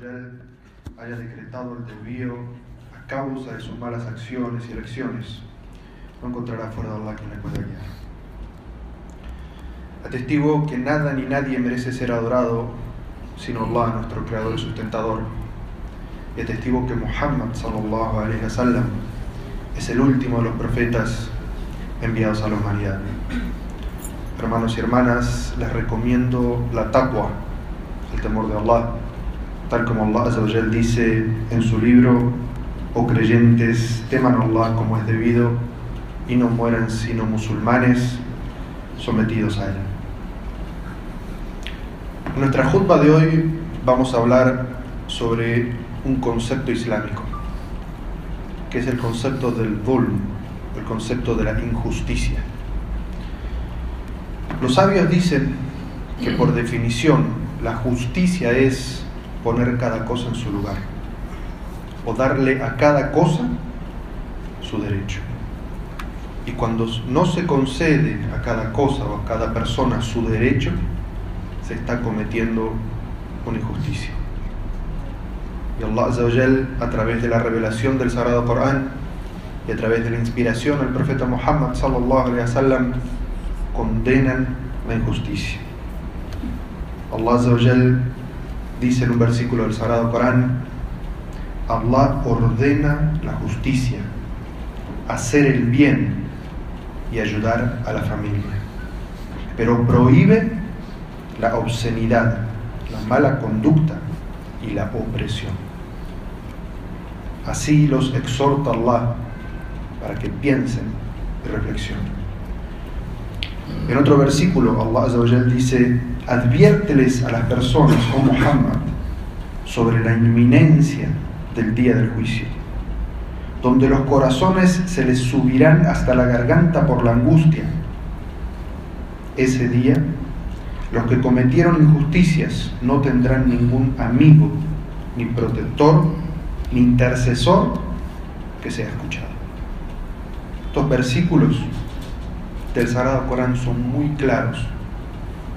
Azawajal haya decretado el desvío a causa de sus malas acciones y elecciones, no encontrará fuera de Allah quien le pueda guiar. Atestigo que nada ni nadie merece ser adorado sino Allah, nuestro creador y sustentador. Y atestigo que Muhammad sallallahu alaihi wasallam es el último de los profetas enviados a la humanidad. Hermanos y hermanas, les recomiendo la taqwa, el temor de Allah, tal como Allah dice en su libro, oh creyentes, teman a Allah como es debido y no mueran sino musulmanes sometidos a él. En nuestra jutba de hoy vamos a hablar sobre un concepto islámico, que es el concepto del dhulm, el concepto de la injusticia. Los sabios dicen que por definición la justicia es poner cada cosa en su lugar o darle a cada cosa su derecho. Y cuando no se concede a cada cosa o a cada persona su derecho, se está cometiendo una injusticia. Y Allah a través de la revelación del Sagrado Corán y a través de la inspiración del profeta Muhammad sallallahu alaihi wasallam condenan la injusticia. Allah dice en un versículo del Sagrado Corán, Allah ordena la justicia, hacer el bien y ayudar a la familia, pero prohíbe la obscenidad, la mala conducta y la opresión. Así los exhorta Allah para que piensen y reflexionen. En otro versículo, Allah dice, adviérteles a las personas, oh Muhammad, sobre la inminencia del día del juicio, donde los corazones se les subirán hasta la garganta por la angustia. Ese día, los que cometieron injusticias no tendrán ningún amigo, ni protector, ni intercesor que sea escuchado. Estos versículos del Sagrado Corán son muy claros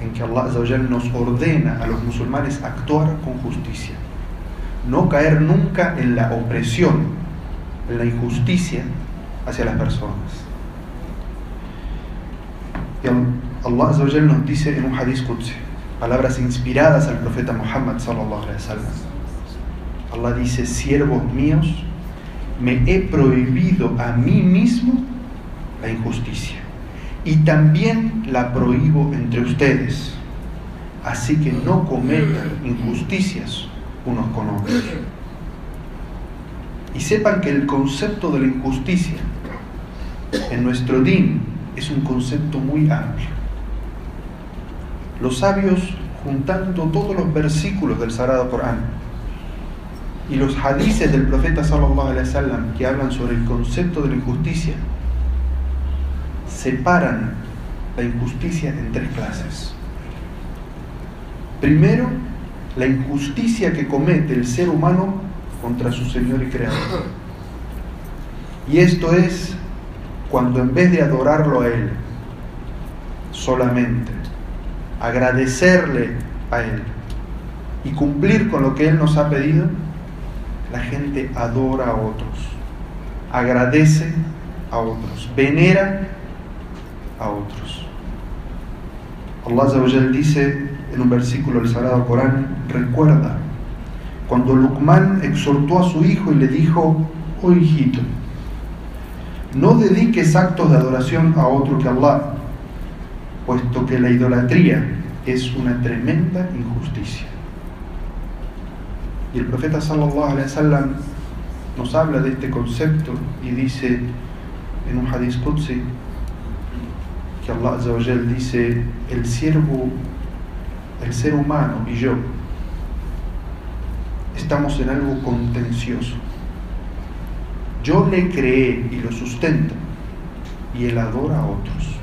en que Allah nos ordena a los musulmanes actuar con justicia, no caer nunca en la opresión, en la injusticia hacia las personas. Y Allah nos dice en un hadith Qudsi, palabras inspiradas al profeta Muhammad sallallahu alaihi wasallam. Allah dice, siervos míos, me he prohibido a mí mismo la injusticia y también la prohíbo entre ustedes. Así que no cometan injusticias unos con otros. Y sepan que el concepto de la injusticia en nuestro din es un concepto muy amplio. Los sabios, juntando todos los versículos del Sagrado Corán y los hadices del profeta sallallahu que hablan sobre el concepto de la injusticia, separan la injusticia en tres clases. Primero, la injusticia que comete el ser humano contra su Señor y Creador. Y esto es cuando en vez de adorarlo a Él solamente, agradecerle a Él y cumplir con lo que Él nos ha pedido, la gente adora a otros, agradece a otros, venera a otros. Allah dice en un versículo del Sagrado Corán, recuerda, cuando Luqman exhortó a su hijo y le dijo, oh hijito, no dediques actos de adoración a otro que Allah, puesto que la idolatría es una tremenda injusticia. Y el profeta sallallahu alaihi wasallam nos habla de este concepto y dice en un hadith qudsi que Allah dice, el siervo, el ser humano y yo estamos en algo contencioso. Yo le creé y lo sustento y él adora a otros.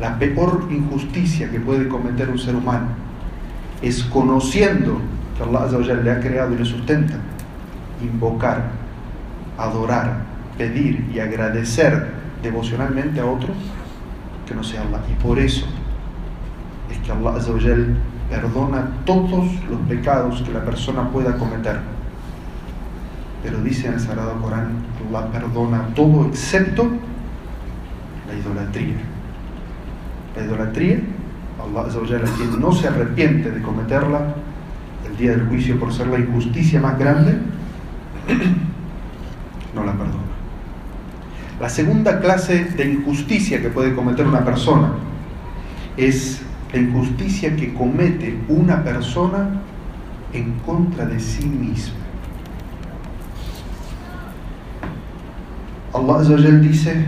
La peor injusticia que puede cometer un ser humano es conociendo que Allah le ha creado y le sustenta, invocar, adorar, pedir y agradecer devocionalmente a otros que no sea Allah. Y por eso es que Allah perdona todos los pecados que la persona pueda cometer. Pero dice en el Sagrado Corán, Allah perdona todo excepto la idolatría. La idolatría, Allah quien no se arrepiente de cometerla el día del juicio por ser la injusticia más grande, no la perdona. La segunda clase de injusticia que puede cometer una persona es la injusticia que comete una persona en contra de sí misma. Allah dice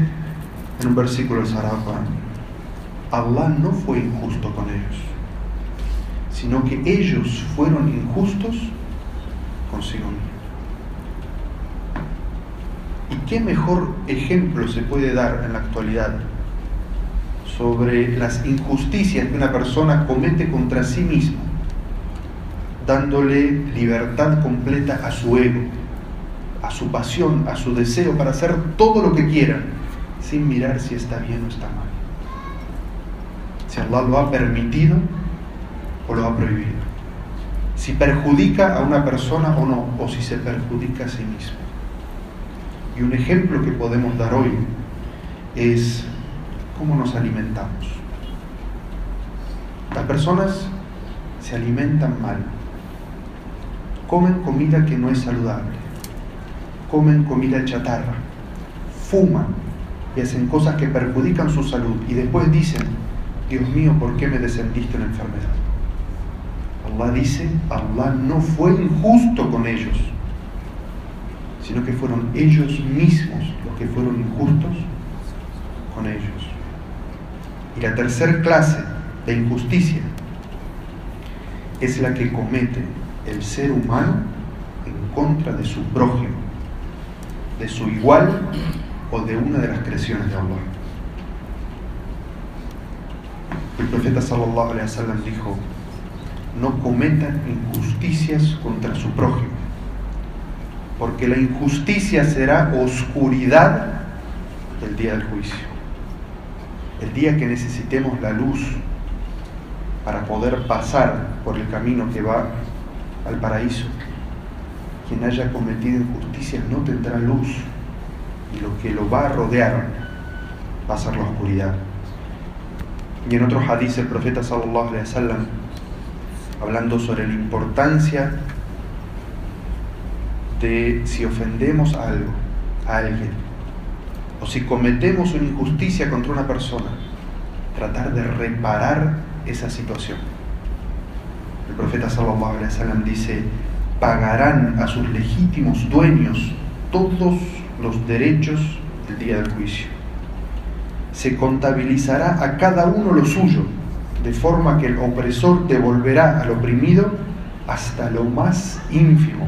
en un versículo del Sarafan, Allah no fue injusto con ellos, sino que ellos fueron injustos consigo mismos. ¿Y qué mejor ejemplo se puede dar en la actualidad sobre las injusticias que una persona comete contra sí mismo, dándole libertad completa a su ego, a su pasión, a su deseo para hacer todo lo que quiera, sin mirar si está bien o está mal? Si Allah lo ha permitido o lo ha prohibido. Si perjudica a una persona o no, o si se perjudica a sí mismo. Y un ejemplo que podemos dar hoy es cómo nos alimentamos. Las personas se alimentan mal, comen comida que no es saludable, comen comida chatarra, fuman y hacen cosas que perjudican su salud y después dicen, Dios mío, ¿por qué me descendiste en enfermedad? Allah dice, Allah no fue injusto con ellos sino que fueron ellos mismos los que fueron injustos con ellos. Y la tercera clase de injusticia es la que comete el ser humano en contra de su prójimo, de su igual o de una de las creaciones de Allah. El profeta sallallahu alaihi wasallam dijo: "No cometan injusticias contra su prójimo." Porque la injusticia será oscuridad el día del juicio. El día que necesitemos la luz para poder pasar por el camino que va al paraíso. Quien haya cometido injusticias no tendrá luz y lo que lo va a rodear va a ser la oscuridad. Y en otros hadith el profeta sallallahu alaihi wasallam hablando sobre la importancia de si ofendemos algo, a alguien, o si cometemos una injusticia contra una persona, tratar de reparar esa situación. El profeta sallallahu alaihi dice, pagarán a sus legítimos dueños todos los derechos del día del juicio. Se contabilizará a cada uno lo suyo, de forma que el opresor devolverá al oprimido hasta lo más ínfimo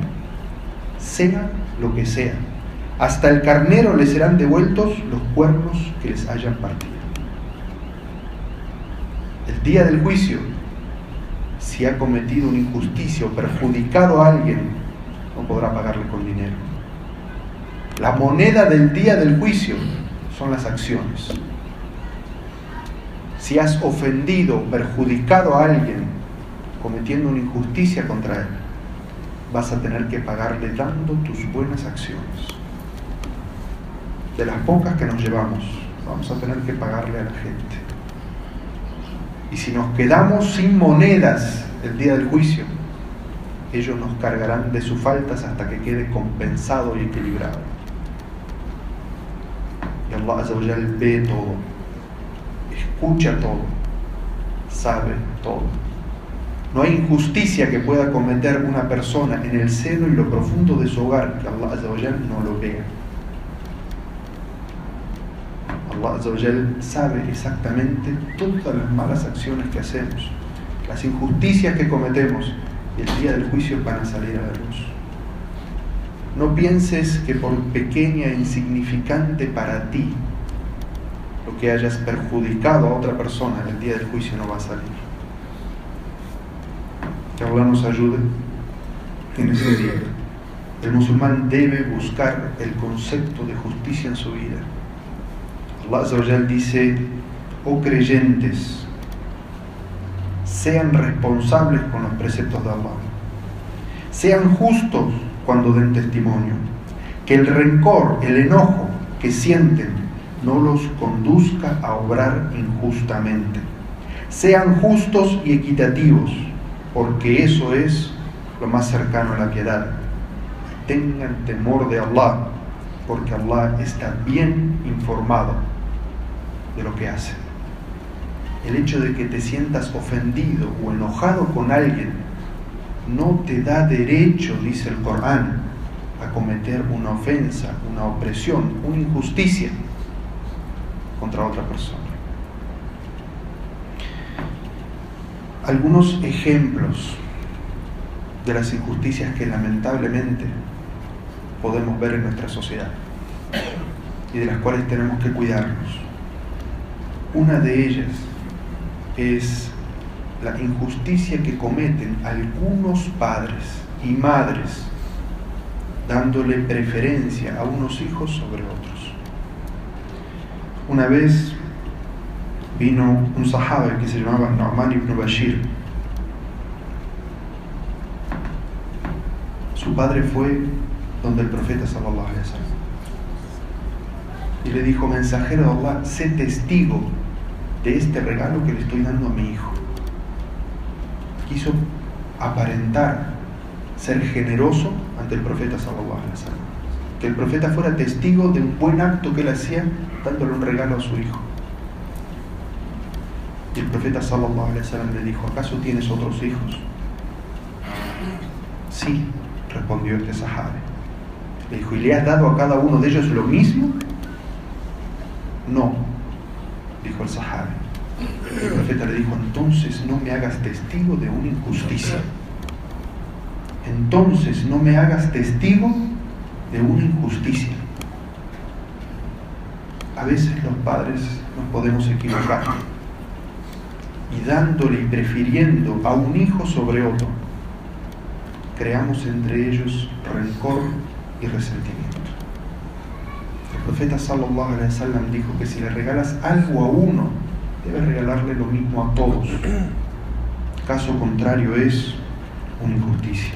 sea lo que sea. Hasta el carnero le serán devueltos los cuernos que les hayan partido. El día del juicio, si ha cometido una injusticia o perjudicado a alguien, no podrá pagarle con dinero. La moneda del día del juicio son las acciones. Si has ofendido o perjudicado a alguien cometiendo una injusticia contra él, vas a tener que pagarle dando tus buenas acciones. De las pocas que nos llevamos, vamos a tener que pagarle a la gente. Y si nos quedamos sin monedas el día del juicio, ellos nos cargarán de sus faltas hasta que quede compensado y equilibrado. Y Allah ve todo, escucha todo, sabe todo. No hay injusticia que pueda cometer una persona en el seno y lo profundo de su hogar que Allah no lo vea. Allah sabe exactamente todas las malas acciones que hacemos, las injusticias que cometemos y el día del juicio van a salir a la luz. No pienses que por pequeña e insignificante para ti lo que hayas perjudicado a otra persona en el día del juicio no va a salir. Que Allah nos ayude en ese día. El musulmán debe buscar el concepto de justicia en su vida. Allah dice, oh creyentes, sean responsables con los preceptos de Allah. Sean justos cuando den testimonio. Que el rencor, el enojo que sienten no los conduzca a obrar injustamente. Sean justos y equitativos, porque eso es lo más cercano a la piedad. Tengan temor de Allah, porque Allah está bien informado de lo que hace. El hecho de que te sientas ofendido o enojado con alguien no te da derecho, dice el Corán, a cometer una ofensa, una opresión, una injusticia contra otra persona. Algunos ejemplos de las injusticias que lamentablemente podemos ver en nuestra sociedad y de las cuales tenemos que cuidarnos. Una de ellas es la injusticia que cometen algunos padres y madres dándole preferencia a unos hijos sobre otros. Una vez vino un sahaba que se llamaba Nu'man ibn Bashir. Su padre fue donde el profeta sallallahu alaihi y le dijo, mensajero de Allah, sé testigo de este regalo que le estoy dando a mi hijo. Quiso aparentar ser generoso ante el profeta sallallahu alaihi wasallam. Que el profeta fuera testigo de un buen acto que él hacía dándole un regalo a su hijo. Y el profeta sallallahu le dijo, ¿acaso tienes otros hijos? Sí, respondió este sahabe. Le dijo, ¿y le has dado a cada uno de ellos lo mismo? No, dijo el sahabe. El profeta le dijo, entonces no me hagas testigo de una injusticia. Entonces no me hagas testigo de una injusticia. A veces los padres nos podemos equivocar y dándole y prefiriendo a un hijo sobre otro, creamos entre ellos rencor y resentimiento. El profeta sallallahu alaihi wasallam dijo que si le regalas algo a uno, debes regalarle lo mismo a todos. Caso contrario es una injusticia.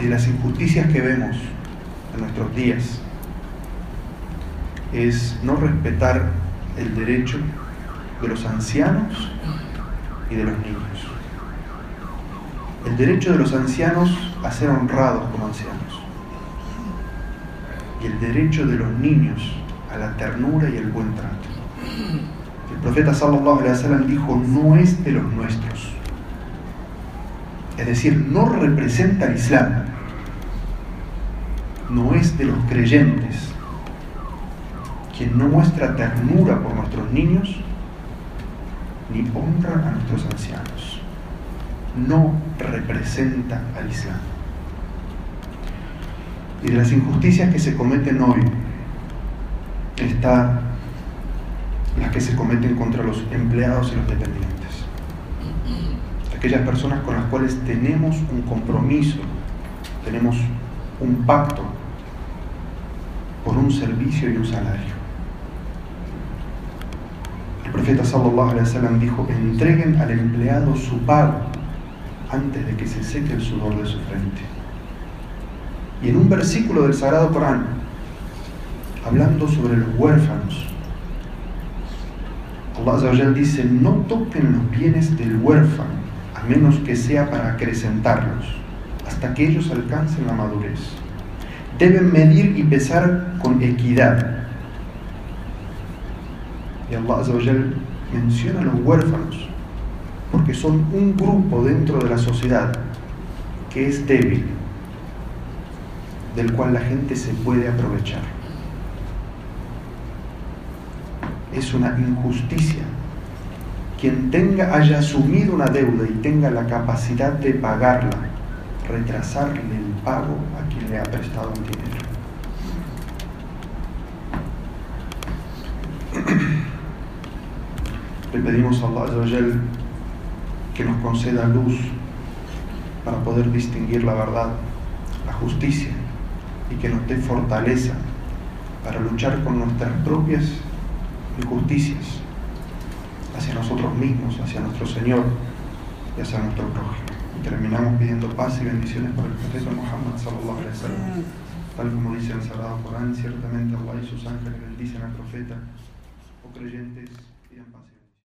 Y de las injusticias que vemos en nuestros días es no respetar el derecho de los ancianos y de los niños. El derecho de los ancianos a ser honrados como ancianos. Y el derecho de los niños a la ternura y el buen trato. El profeta sallallahu alaihi wasallam dijo, no es de los nuestros. Es decir, no representa al Islam. No es de los creyentes. Quien no muestra ternura por nuestros niños ni honra a nuestros ancianos. No representa al Islam. Y de las injusticias que se cometen hoy está las que se cometen contra los empleados y los dependientes. Aquellas personas con las cuales tenemos un compromiso, tenemos un pacto por un servicio y un salario. Profeta sallallahu alaihi wasallam dijo, entreguen al empleado su pago antes de que se seque el sudor de su frente. Y en un versículo del Sagrado Corán, hablando sobre los huérfanos, Allah dice, no toquen los bienes del huérfano, a menos que sea para acrecentarlos, hasta que ellos alcancen la madurez. Deben medir y pesar con equidad. Y Allah menciona a los huérfanos, porque son un grupo dentro de la sociedad que es débil, del cual la gente se puede aprovechar. Es una injusticia. Quien tenga, haya asumido una deuda y tenga la capacidad de pagarla, retrasarle el pago a quien le ha prestado un dinero. Le pedimos a Allah que nos conceda luz para poder distinguir la verdad, la justicia y que nos dé fortaleza para luchar con nuestras propias injusticias, hacia nosotros mismos, hacia nuestro Señor y hacia nuestro prójimo. Y terminamos pidiendo paz y bendiciones por el profeta Muhammad sallallahu alaihi wasallam. Tal como dice el Sagrado Corán, ciertamente Allah y sus ángeles bendicen al profeta o creyentes